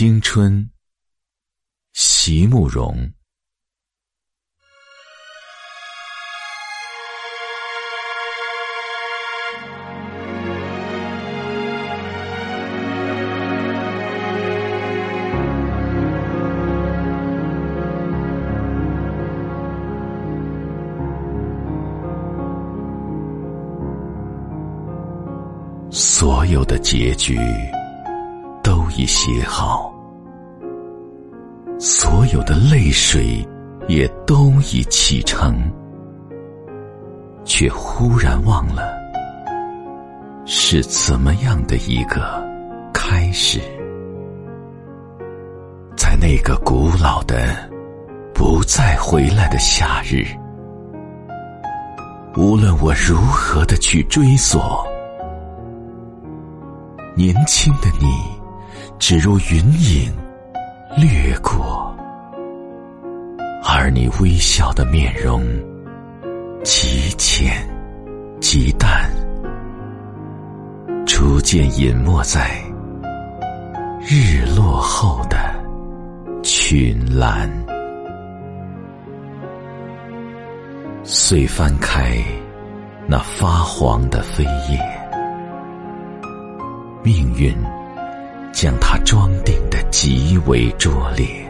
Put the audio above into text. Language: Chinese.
青春，席慕容。所有的结局都已写好，所有的泪水也都已启程，却忽然忘了是怎么样的一个开始。在那个古老的、不再回来的夏日，无论我如何的去追索。年轻的你，只如云影而你微笑的面容极浅极淡，逐渐隐没在日落后的群岚。遂翻开那发黄的飞页。命运将它装订的极为拙劣，